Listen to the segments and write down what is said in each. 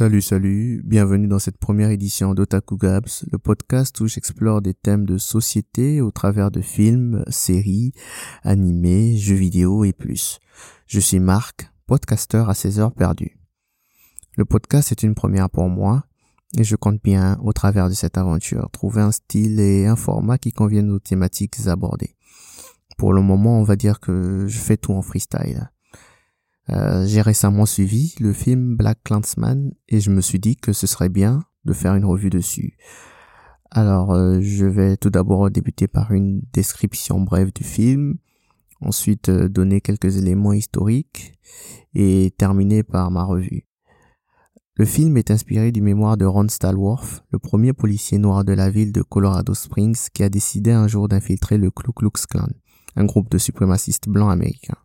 Salut, salut, bienvenue dans cette première édition d'Otaku Gabs, le podcast où j'explore des thèmes de société au travers de films, séries, animés, jeux vidéo et plus. Je suis Marc, podcasteur à 16 heures perdues. Le podcast est une première pour moi et je compte bien, au travers de cette aventure, trouver un style et un format qui conviennent aux thématiques abordées. Pour le moment, on va dire que je fais tout en freestyle. Euh, j'ai récemment suivi le film Black Clansman et je me suis dit que ce serait bien de faire une revue dessus. Alors, euh, je vais tout d'abord débuter par une description brève du film, ensuite euh, donner quelques éléments historiques et terminer par ma revue. Le film est inspiré du mémoire de Ron Stallworth, le premier policier noir de la ville de Colorado Springs qui a décidé un jour d'infiltrer le Ku Klux Klan, un groupe de suprémacistes blancs américains.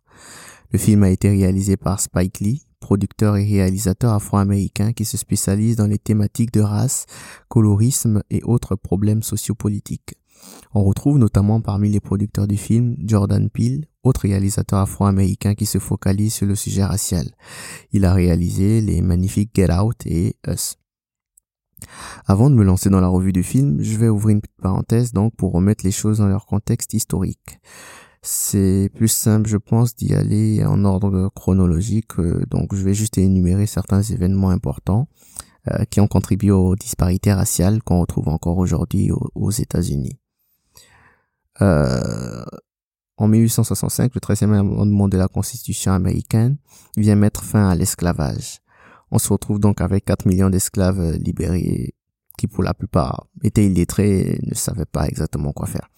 Le film a été réalisé par Spike Lee, producteur et réalisateur afro-américain qui se spécialise dans les thématiques de race, colorisme et autres problèmes sociopolitiques. On retrouve notamment parmi les producteurs du film Jordan Peele, autre réalisateur afro-américain qui se focalise sur le sujet racial. Il a réalisé les magnifiques Get Out et Us. Avant de me lancer dans la revue du film, je vais ouvrir une petite parenthèse donc pour remettre les choses dans leur contexte historique c'est plus simple, je pense, d'y aller en ordre chronologique. Euh, donc, je vais juste énumérer certains événements importants euh, qui ont contribué aux disparités raciales qu'on retrouve encore aujourd'hui aux, États-Unis. Euh, en 1865, le 13e amendement de la Constitution américaine vient mettre fin à l'esclavage. On se retrouve donc avec 4 millions d'esclaves libérés qui pour la plupart étaient illettrés et ne savaient pas exactement quoi faire.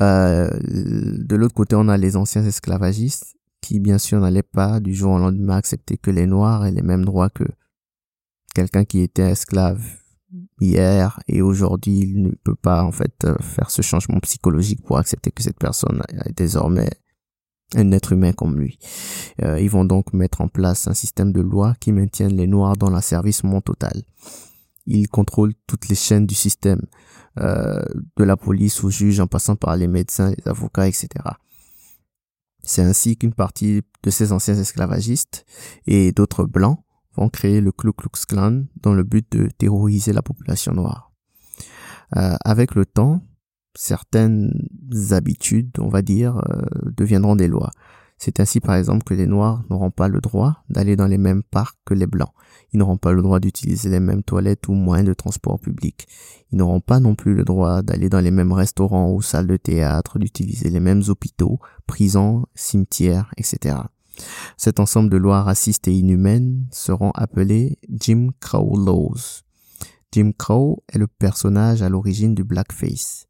Euh, de l'autre côté, on a les anciens esclavagistes qui, bien sûr, n'allaient pas du jour au lendemain accepter que les Noirs aient les mêmes droits que quelqu'un qui était esclave hier et aujourd'hui, il ne peut pas, en fait, euh, faire ce changement psychologique pour accepter que cette personne est désormais un être humain comme lui. Euh, ils vont donc mettre en place un système de loi qui maintienne les Noirs dans l'asservissement total. Ils contrôlent toutes les chaînes du système. Euh, de la police aux juges en passant par les médecins, les avocats, etc. C'est ainsi qu'une partie de ces anciens esclavagistes et d'autres blancs vont créer le Ku Klux Klan dans le but de terroriser la population noire. Euh, avec le temps, certaines habitudes, on va dire, euh, deviendront des lois. C'est ainsi par exemple que les Noirs n'auront pas le droit d'aller dans les mêmes parcs que les Blancs. Ils n'auront pas le droit d'utiliser les mêmes toilettes ou moyens de transport public. Ils n'auront pas non plus le droit d'aller dans les mêmes restaurants ou salles de théâtre, d'utiliser les mêmes hôpitaux, prisons, cimetières, etc. Cet ensemble de lois racistes et inhumaines seront appelées Jim Crow Laws. Jim Crow est le personnage à l'origine du blackface.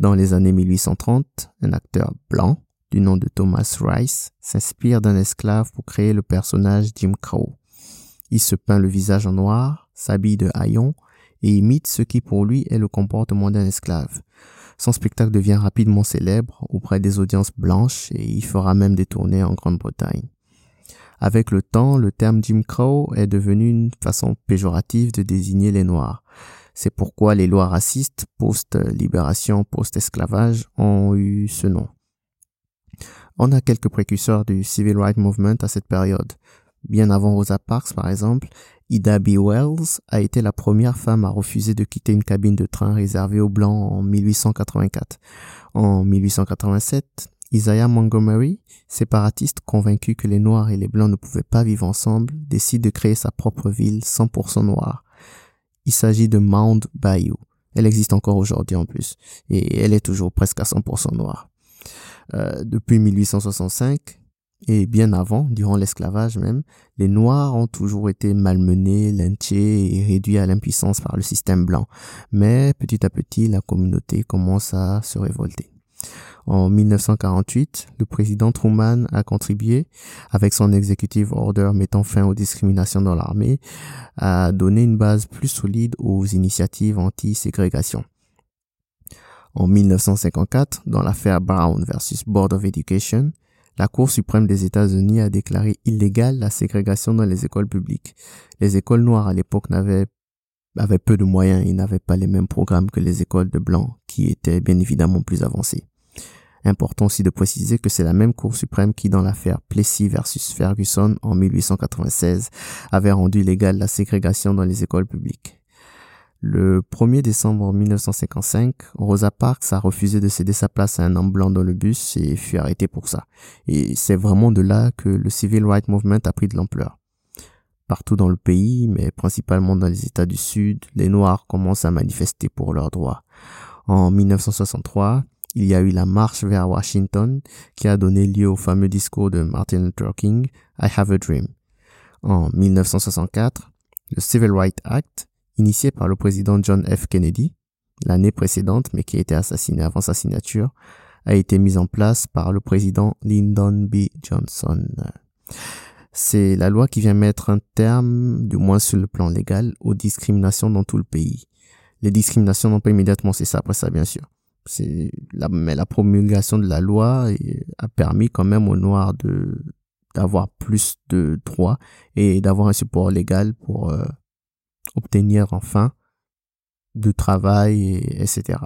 Dans les années 1830, un acteur blanc du nom de Thomas Rice, s'inspire d'un esclave pour créer le personnage Jim Crow. Il se peint le visage en noir, s'habille de haillons et imite ce qui pour lui est le comportement d'un esclave. Son spectacle devient rapidement célèbre auprès des audiences blanches et il fera même des tournées en Grande-Bretagne. Avec le temps, le terme Jim Crow est devenu une façon péjorative de désigner les Noirs. C'est pourquoi les lois racistes post-libération, post-esclavage ont eu ce nom. On a quelques précurseurs du Civil Rights Movement à cette période. Bien avant Rosa Parks, par exemple, Ida B. Wells a été la première femme à refuser de quitter une cabine de train réservée aux Blancs en 1884. En 1887, Isaiah Montgomery, séparatiste convaincu que les Noirs et les Blancs ne pouvaient pas vivre ensemble, décide de créer sa propre ville 100% noire. Il s'agit de Mound Bayou. Elle existe encore aujourd'hui en plus, et elle est toujours presque à 100% noire. Euh, depuis 1865 et bien avant, durant l'esclavage même, les Noirs ont toujours été malmenés, lynchés et réduits à l'impuissance par le système blanc. Mais petit à petit, la communauté commence à se révolter. En 1948, le président Truman a contribué, avec son executive order mettant fin aux discriminations dans l'armée, à donner une base plus solide aux initiatives anti-ségrégation. En 1954, dans l'affaire Brown versus Board of Education, la Cour suprême des États-Unis a déclaré illégale la ségrégation dans les écoles publiques. Les écoles noires à l'époque n'avaient avaient peu de moyens et n'avaient pas les mêmes programmes que les écoles de blancs qui étaient bien évidemment plus avancées. Important aussi de préciser que c'est la même Cour suprême qui, dans l'affaire Plessy versus Ferguson en 1896, avait rendu légale la ségrégation dans les écoles publiques. Le 1er décembre 1955, Rosa Parks a refusé de céder sa place à un homme blanc dans le bus et fut arrêté pour ça. Et c'est vraiment de là que le Civil Rights Movement a pris de l'ampleur. Partout dans le pays, mais principalement dans les États du Sud, les Noirs commencent à manifester pour leurs droits. En 1963, il y a eu la marche vers Washington qui a donné lieu au fameux discours de Martin Luther King, I Have a Dream. En 1964, le Civil Rights Act, initié par le président John F. Kennedy, l'année précédente mais qui a été assassiné avant sa signature, a été mis en place par le président Lyndon B. Johnson. C'est la loi qui vient mettre un terme, du moins sur le plan légal, aux discriminations dans tout le pays. Les discriminations n'ont pas immédiatement cessé après ça, bien sûr. La, mais la promulgation de la loi a permis quand même aux Noirs d'avoir plus de droits et d'avoir un support légal pour euh, obtenir enfin du travail, et, etc.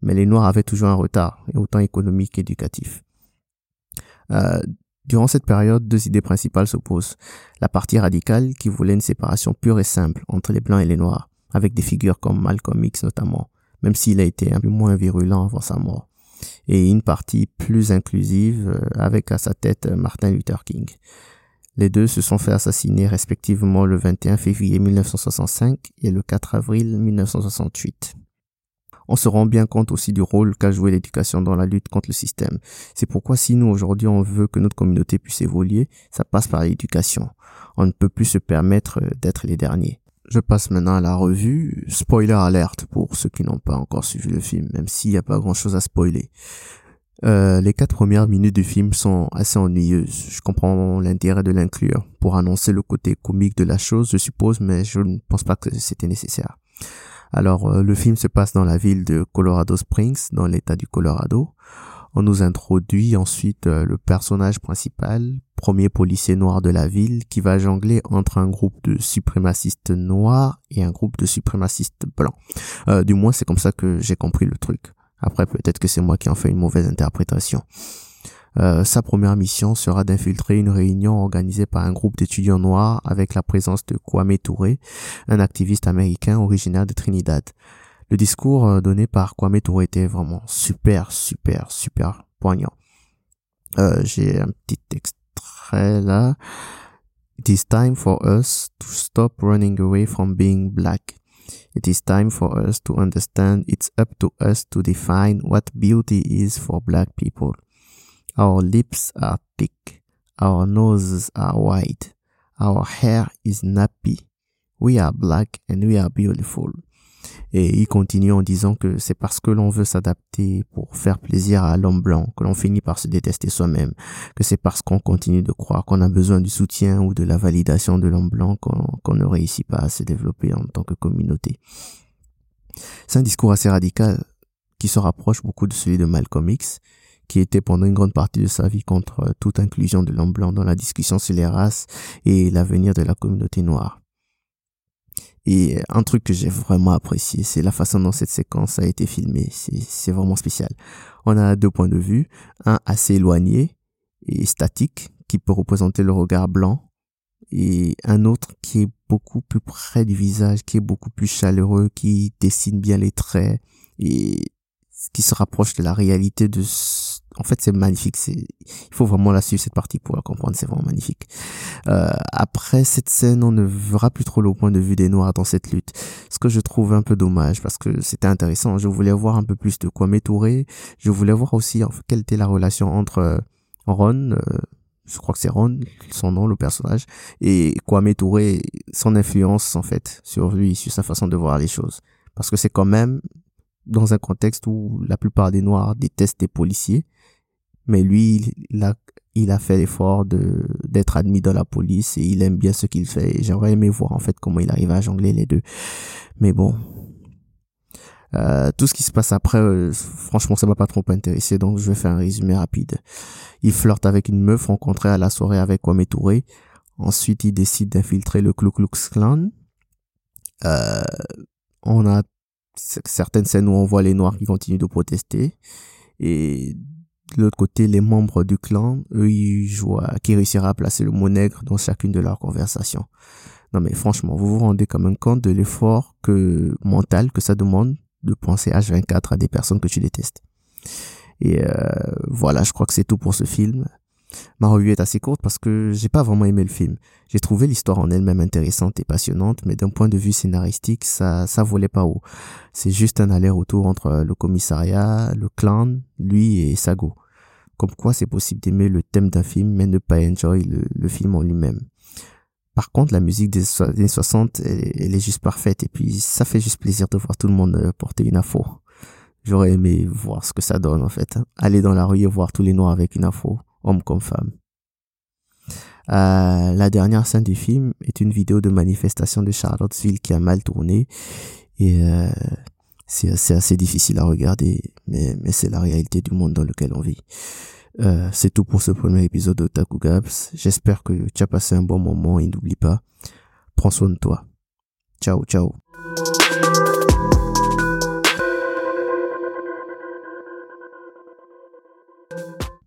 Mais les Noirs avaient toujours un retard, autant économique qu'éducatif. Euh, durant cette période, deux idées principales s'opposent. La partie radicale qui voulait une séparation pure et simple entre les Blancs et les Noirs, avec des figures comme Malcolm X notamment, même s'il a été un peu moins virulent avant sa mort. Et une partie plus inclusive euh, avec à sa tête Martin Luther King. Les deux se sont fait assassiner respectivement le 21 février 1965 et le 4 avril 1968. On se rend bien compte aussi du rôle qu'a joué l'éducation dans la lutte contre le système. C'est pourquoi si nous aujourd'hui on veut que notre communauté puisse évoluer, ça passe par l'éducation. On ne peut plus se permettre d'être les derniers. Je passe maintenant à la revue. Spoiler alerte pour ceux qui n'ont pas encore suivi le film, même s'il n'y a pas grand chose à spoiler. Euh, les quatre premières minutes du film sont assez ennuyeuses. Je comprends l'intérêt de l'inclure pour annoncer le côté comique de la chose, je suppose, mais je ne pense pas que c'était nécessaire. Alors, euh, le film se passe dans la ville de Colorado Springs, dans l'état du Colorado. On nous introduit ensuite euh, le personnage principal, premier policier noir de la ville, qui va jongler entre un groupe de suprémacistes noirs et un groupe de suprémacistes blancs. Du moins, c'est comme ça que j'ai compris le truc. Après, peut-être que c'est moi qui en fais une mauvaise interprétation. Euh, sa première mission sera d'infiltrer une réunion organisée par un groupe d'étudiants noirs avec la présence de Kwame Touré, un activiste américain originaire de Trinidad. Le discours euh, donné par Kwame Touré était vraiment super, super, super poignant. Euh, J'ai un petit extrait là. It is time for us to stop running away from being black. It is time for us to understand it's up to us to define what beauty is for black people. Our lips are thick. Our noses are wide. Our hair is nappy. We are black and we are beautiful. Et il continue en disant que c'est parce que l'on veut s'adapter pour faire plaisir à l'homme blanc que l'on finit par se détester soi-même, que c'est parce qu'on continue de croire qu'on a besoin du soutien ou de la validation de l'homme blanc qu'on ne réussit pas à se développer en tant que communauté. C'est un discours assez radical qui se rapproche beaucoup de celui de Malcolm X, qui était pendant une grande partie de sa vie contre toute inclusion de l'homme blanc dans la discussion sur les races et l'avenir de la communauté noire. Et un truc que j'ai vraiment apprécié, c'est la façon dont cette séquence a été filmée. C'est vraiment spécial. On a deux points de vue. Un assez éloigné et statique, qui peut représenter le regard blanc. Et un autre qui est beaucoup plus près du visage, qui est beaucoup plus chaleureux, qui dessine bien les traits et qui se rapproche de la réalité de en fait c'est magnifique. Il faut vraiment la suivre cette partie pour la comprendre. C'est vraiment magnifique. Euh, après cette scène on ne verra plus trop le point de vue des noirs dans cette lutte. Ce que je trouve un peu dommage parce que c'était intéressant je voulais voir un peu plus de quoi m'étourer je voulais voir aussi quelle était la relation entre euh, Ron euh, je crois que c'est Ron, son nom, le personnage, et Kwame Touré, son influence en fait sur lui, sur sa façon de voir les choses. Parce que c'est quand même dans un contexte où la plupart des Noirs détestent les policiers, mais lui, il a, il a fait l'effort de d'être admis dans la police et il aime bien ce qu'il fait. J'aurais aimé voir en fait comment il arrive à jongler les deux, mais bon. Euh, tout ce qui se passe après, euh, franchement, ça m'a pas trop intéressé, donc je vais faire un résumé rapide. Il flirte avec une meuf rencontrée à la soirée avec Kwame Touré. Ensuite, il décide d'infiltrer le Ku Klux Klan. Euh, on a certaines scènes où on voit les Noirs qui continuent de protester. Et de l'autre côté, les membres du clan, eux, ils jouent qui réussira à placer le mot nègre dans chacune de leurs conversations. Non mais franchement, vous vous rendez quand même compte de l'effort que mental que ça demande de penser H24 à des personnes que tu détestes. Et euh, voilà, je crois que c'est tout pour ce film. Ma revue est assez courte parce que j'ai pas vraiment aimé le film. J'ai trouvé l'histoire en elle-même intéressante et passionnante, mais d'un point de vue scénaristique, ça, ça volait pas haut. C'est juste un aller-retour entre le commissariat, le clan, lui et Sago. Comme quoi c'est possible d'aimer le thème d'un film, mais ne pas enjoy le, film en lui-même. Par contre, la musique des années 60, elle, est juste parfaite, et puis ça fait juste plaisir de voir tout le monde euh, porter une afro. J'aurais aimé voir ce que ça donne, en fait. Aller dans la rue et voir tous les noirs avec une afro homme comme femme. Euh, la dernière scène du film est une vidéo de manifestation de Charlottesville qui a mal tourné et euh, c'est assez, difficile à regarder, mais, c'est la réalité du monde dans lequel on vit. Euh, c'est tout pour ce premier épisode de Taku Gabs. J'espère que tu as passé un bon moment et n'oublie pas, prends soin de toi. Ciao, ciao.